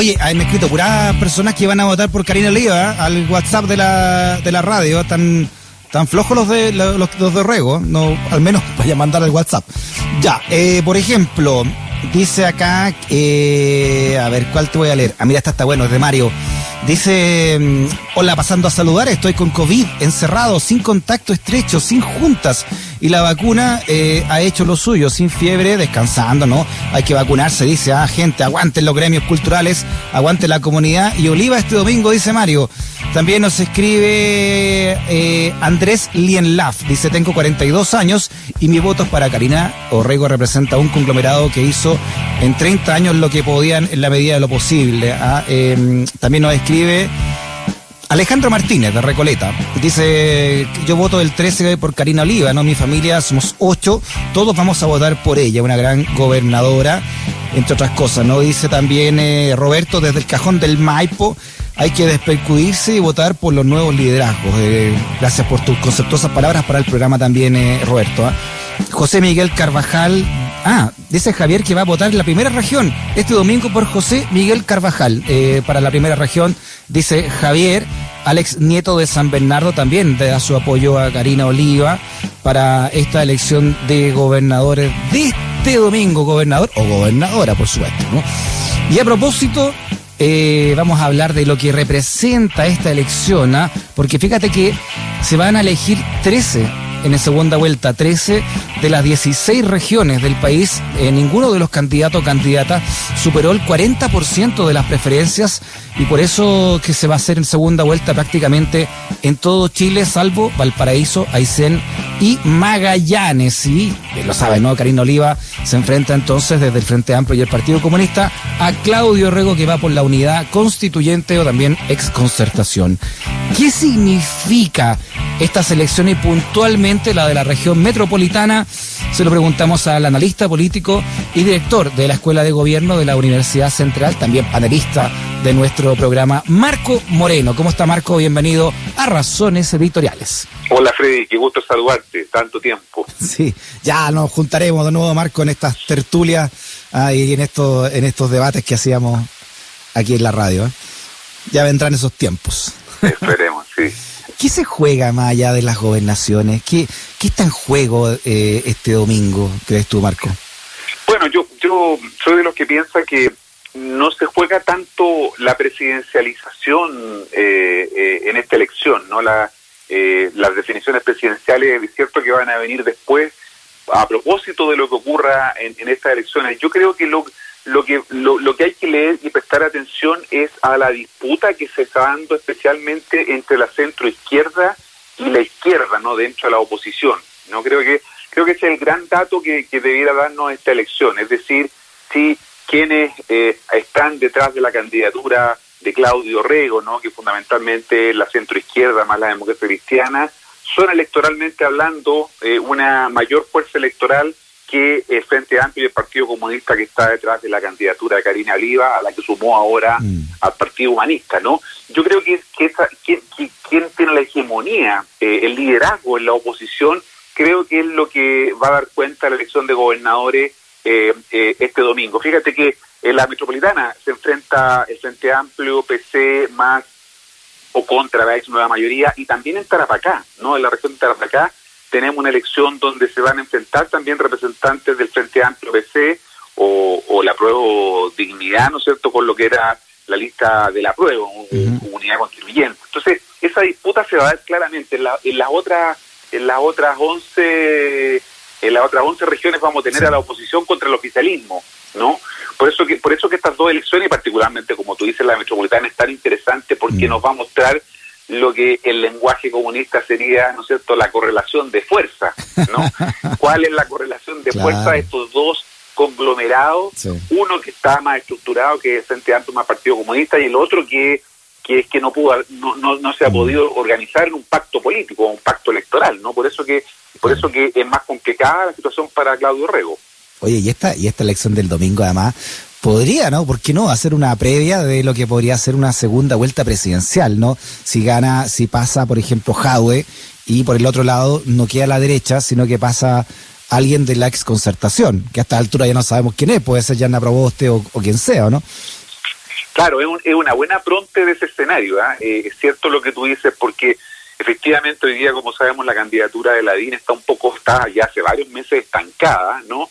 Oye, han escrito puras personas que van a votar por Karina Oliva ¿eh? al WhatsApp de la, de la radio. Están tan flojos los de los, los de Rego. No, al menos vaya a mandar al WhatsApp. Ya, eh, por ejemplo, dice acá, eh, a ver, ¿cuál te voy a leer? Ah, mira, esta está bueno, es de Mario. Dice, mm, hola, pasando a saludar, estoy con COVID, encerrado, sin contacto estrecho, sin juntas. Y la vacuna eh, ha hecho lo suyo, sin fiebre, descansando, ¿no? Hay que vacunarse, dice, ah, gente, aguanten los gremios culturales, aguante la comunidad. Y Oliva este domingo, dice Mario. También nos escribe eh, Andrés Lienlaf, dice, tengo 42 años y mi voto es para Karina Orrego, representa un conglomerado que hizo en 30 años lo que podían en la medida de lo posible. ¿ah? Eh, también nos escribe Alejandro Martínez de Recoleta dice, yo voto el 13 por Karina Oliva, ¿no? Mi familia somos ocho, todos vamos a votar por ella, una gran gobernadora, entre otras cosas, ¿no? Dice también eh, Roberto desde el cajón del Maipo, hay que despercudirse y votar por los nuevos liderazgos. Eh, gracias por tus conceptuosas palabras para el programa también, eh, Roberto. ¿ah? José Miguel Carvajal, ah, dice Javier que va a votar en la primera región este domingo por José Miguel Carvajal para la primera región, dice Javier. Alex Nieto de San Bernardo también da su apoyo a Karina Oliva para esta elección de gobernadores de este domingo, gobernador o gobernadora, por supuesto. ¿no? Y a propósito, eh, vamos a hablar de lo que representa esta elección, ¿ah? porque fíjate que se van a elegir 13 en segunda vuelta, 13 de las 16 regiones del país, eh, ninguno de los candidatos o candidatas superó el 40% de las preferencias y por eso que se va a hacer en segunda vuelta prácticamente en todo Chile, salvo Valparaíso, Aysén y Magallanes. Y lo saben, ¿no? Karina Oliva se enfrenta entonces desde el Frente Amplio y el Partido Comunista a Claudio Rego que va por la unidad constituyente o también exconcertación. ¿Qué significa esta selección y puntualmente la de la región metropolitana? Se lo preguntamos al analista político y director de la Escuela de Gobierno de la Universidad Central, también panelista de nuestro programa, Marco Moreno. ¿Cómo está Marco? Bienvenido a Razones Editoriales. Hola Freddy, qué gusto saludarte, tanto tiempo. Sí, ya nos juntaremos de nuevo Marco en estas tertulias ah, y en estos, en estos debates que hacíamos aquí en la radio. ¿eh? Ya vendrán esos tiempos. Esperemos, sí. ¿Qué se juega más allá de las gobernaciones? ¿Qué, qué está en juego eh, este domingo, crees tú, Marco? Bueno, yo, yo soy de los que piensa que no se juega tanto la presidencialización eh, eh, en esta elección, ¿no? La, eh, las definiciones presidenciales es cierto que van a venir después a propósito de lo que ocurra en, en estas elecciones. Yo creo que lo, lo que lo, lo, que hay que leer y prestar atención es a la disputa que se está dando especialmente entre la centro izquierda y la izquierda, no dentro de la oposición. No creo que creo que ese es el gran dato que, que debiera darnos esta elección, es decir, si quienes eh, están detrás de la candidatura de Claudio Rego, ¿no? que fundamentalmente la centro izquierda más la democracia cristiana, son electoralmente hablando eh, una mayor fuerza electoral que el Frente Amplio y el Partido Comunista que está detrás de la candidatura de Karina Oliva, a la que sumó ahora mm. al Partido Humanista, ¿no? Yo creo que, que, esa, que, que quien tiene la hegemonía, eh, el liderazgo en la oposición, creo que es lo que va a dar cuenta la elección de gobernadores eh, eh, este domingo. Fíjate que en la metropolitana se enfrenta el Frente Amplio, PC, más o contra la ex nueva mayoría, y también en Tarapacá, ¿no? En la región de Tarapacá tenemos una elección donde se van a enfrentar también representantes del Frente Amplio PC o, o la prueba dignidad, ¿no es cierto?, con lo que era la lista de la prueba, uh -huh. comunidad contribuyente. Entonces, esa disputa se va a ver claramente en, la, en las otras en las otras 11 en las otras 11 regiones vamos a tener sí. a la oposición contra el oficialismo, ¿no? Por eso que por eso que estas dos elecciones, y particularmente como tú dices la metropolitana es tan interesante porque nos va a mostrar lo que el lenguaje comunista sería, ¿no es cierto?, la correlación de fuerza, ¿no? ¿Cuál es la correlación de claro. fuerza de estos dos conglomerados? Sí. Uno que está más estructurado, que es Frente Amplio más Partido Comunista, y el otro que que es que no pudo no, no, no se ha podido organizar en un pacto político, un pacto electoral, ¿no? Por eso que por eso que es más complicada la situación para Claudio Rego. Oye, y esta y esta elección del domingo además podría, ¿no? ¿Por qué no hacer una previa de lo que podría ser una segunda vuelta presidencial, ¿no? Si gana, si pasa, por ejemplo, Jadwe y por el otro lado no queda la derecha, sino que pasa alguien de la exconcertación, que a esta altura ya no sabemos quién es, puede ser Yana Proboste o, o quien sea, ¿no? Claro, es, una buena pronte de ese escenario. ¿ah? Eh, es cierto lo que tú dices, porque efectivamente hoy día, como sabemos, la candidatura de la DIN está un poco, está ya hace varios meses estancada, ¿no?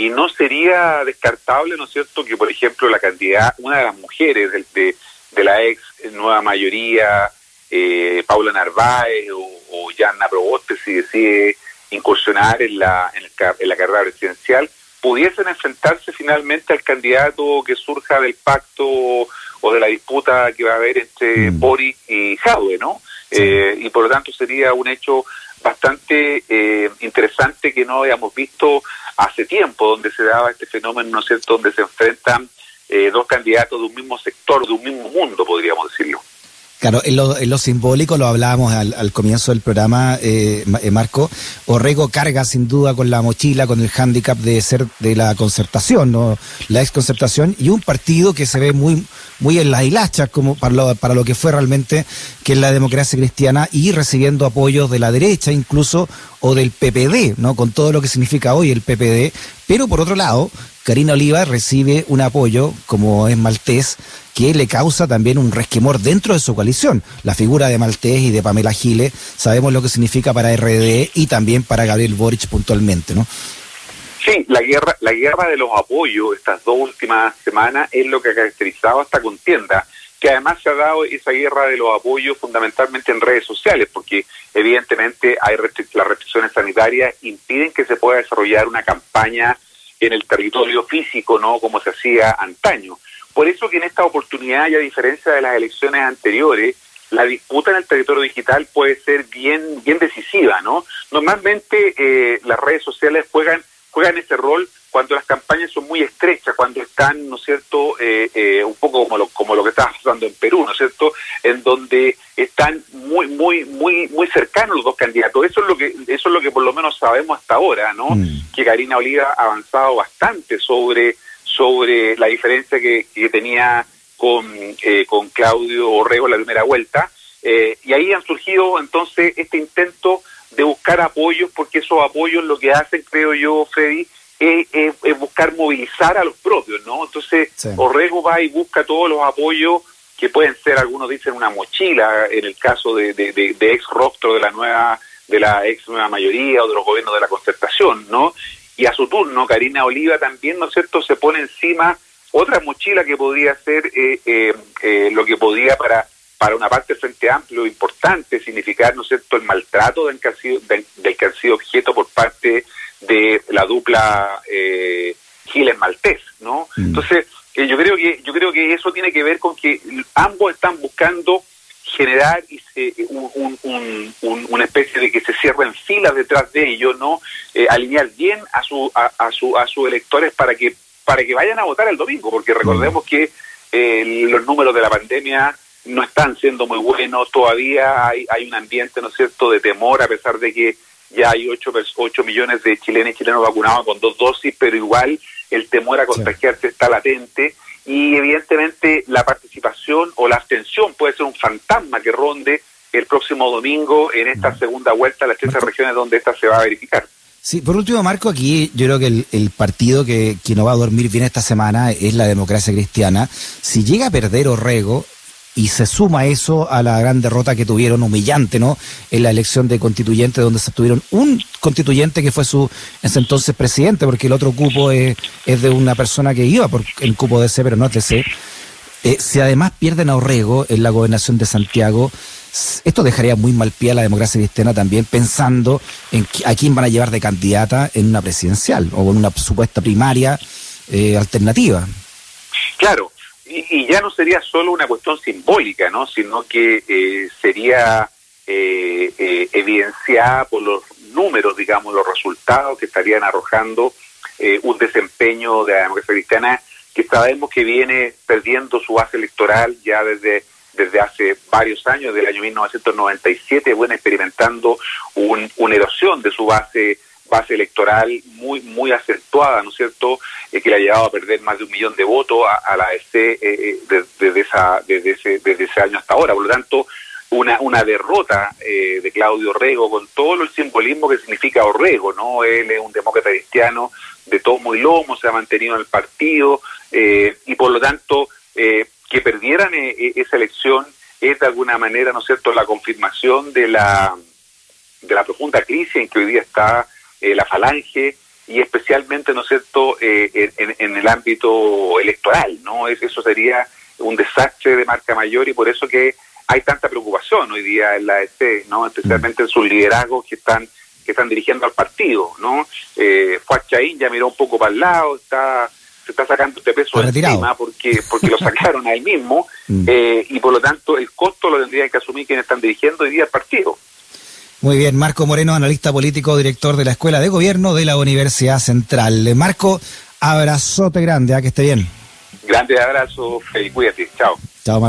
Y no sería descartable, ¿no es cierto?, que, por ejemplo, la candidata, una de las mujeres de, de, de la ex nueva mayoría, eh, Paula Narváez o, o Yanna Proboste, si decide incursionar en la, en, en la carrera presidencial, pudiesen enfrentarse finalmente al candidato que surja del pacto o de la disputa que va a haber entre mm. Boric y Jadwe, ¿no? Eh, y por lo tanto sería un hecho bastante eh, interesante que no habíamos visto hace tiempo, donde se daba este fenómeno, ¿no es cierto?, donde se enfrentan eh, dos candidatos de un mismo sector, de un mismo mundo, podríamos decirlo. Claro, en lo, simbólico lo hablábamos al, comienzo del programa, eh, eh, Marco. Orrego carga sin duda con la mochila, con el hándicap de ser de la concertación, ¿no? La ex concertación y un partido que se ve muy, muy en las hilachas como para lo, para lo que fue realmente que es la democracia cristiana y recibiendo apoyos de la derecha incluso o del PPD, ¿no? Con todo lo que significa hoy el PPD. Pero por otro lado, Karina Oliva recibe un apoyo, como es Maltés, que le causa también un resquemor dentro de su coalición. La figura de Maltés y de Pamela Giles, sabemos lo que significa para RD y también para Gabriel Boric puntualmente, ¿no? Sí, la guerra, la guerra de los apoyos estas dos últimas semanas es lo que ha caracterizado esta contienda, que además se ha dado esa guerra de los apoyos fundamentalmente en redes sociales, porque evidentemente hay las restricciones sanitarias impiden que se pueda desarrollar una campaña en el territorio físico, ¿no? Como se hacía antaño. Por eso que en esta oportunidad, y a diferencia de las elecciones anteriores, la disputa en el territorio digital puede ser bien, bien decisiva, ¿no? Normalmente eh, las redes sociales juegan, juegan ese rol cuando las campañas son muy estrechas, cuando están, ¿no es cierto?, eh, eh, un poco como lo, como lo que está pasando en Perú, ¿no es cierto?, en donde están muy, muy, muy, muy cercanos los dos candidatos. Eso es lo que, eso es lo que por lo menos sabemos hasta ahora, ¿no? Mm. Que Karina Oliva ha avanzado bastante sobre, sobre la diferencia que, que tenía con, eh, con Claudio Orrego en la primera vuelta. y ahí han surgido entonces este intento de buscar apoyos, porque esos apoyos lo que hacen, creo yo, Freddy, es, buscar movilizar a los propios, ¿no? Entonces, Orrego va y busca todos los apoyos que pueden ser, algunos dicen una mochila, en el caso de, de, ex rostro de la nueva de la ex nueva mayoría o de los gobiernos de la concertación, ¿no? Y a su turno, Karina Oliva también, ¿no es cierto?, se pone encima otra mochila que podría ser eh, eh, eh, lo que podría para para una parte del Frente Amplio importante significar, ¿no es cierto?, el maltrato del que ha sido, del, que han sido objeto por parte de la dupla eh, Giles Maltés, ¿no? Mm. Entonces, eh, yo creo que yo creo que eso tiene que ver con que ambos están buscando generar eh, una especie de que se cierren filas detrás de ellos, ¿no? Eh, alinear bien a su a, a, su a sus electores para que para que vayan a votar el domingo, porque recordemos mm. que los números de la pandemia no están siendo muy buenos, todavía hay, hay un ambiente, ¿no es cierto?, de temor, a pesar de que ya hay 8, 8 millones de chilenos y chilenos vacunados con dos dosis, pero igual el temor a contagiarse está latente y evidentemente la participación o la abstención puede ser un fantasma que ronde el próximo domingo en esta segunda vuelta a las 13 regiones donde esta se va a verificar. Sí, por último, Marco, aquí yo creo que el, el partido que, que, no va a dormir bien esta semana es la democracia cristiana. Si llega a perder Orrego, y se suma eso a la gran derrota que tuvieron humillante, ¿no? En la elección de constituyente, donde se tuvieron un constituyente que fue su ese entonces presidente, porque el otro cupo es, es de una persona que iba por el cupo de C, pero no es de C. Eh, si además pierden a Orrego en la gobernación de Santiago, esto dejaría muy mal pie a la democracia cristiana también, pensando en a quién van a llevar de candidata en una presidencial o en una supuesta primaria eh, alternativa. Claro, y, ya no sería solo una cuestión simbólica, ¿no? sino que eh, sería eh, eh, evidenciada por los números, digamos, los resultados que estarían arrojando un desempeño de la democracia cristiana que sabemos que viene perdiendo su base electoral ya desde desde hace varios años, desde el año 1997, bueno, experimentando un, una erosión de su base base electoral muy muy acentuada, ¿no es cierto?, eh, que le ha llevado a perder más de un millón de votos a, la AFC eh, eh, desde, esa, desde, ese, desde ese año hasta ahora. Por lo tanto, una, una derrota de Claudio Orrego con todo el simbolismo que significa Orrego, ¿no? Él es un demócrata cristiano de todo muy lomo, se ha mantenido en el partido y por lo tanto que perdieran esa elección es de alguna manera, ¿no es cierto?, la confirmación de la, de la profunda crisis en que hoy día está la falange y especialmente, ¿no es cierto?, en, en, el ámbito electoral, ¿no? Eso sería un desastre de marca mayor y por eso que hay tanta preocupación hoy día en la EC, ¿no? Especialmente en sus liderazgos que están que están dirigiendo al partido, ¿no? Eh, Fuachaín ya miró un poco para el lado, está se está sacando este peso encima porque porque lo sacaron a él mismo mm. eh, y por lo tanto el costo lo tendrían que asumir quienes están dirigiendo hoy día el partido. Muy bien, Marco Moreno, analista político, director de la Escuela de Gobierno de la Universidad Central. Marco, abrazote grande, a ¿ah? que esté bien. Grande abrazo, Felipe, cuídate, chao. Chao, Marco.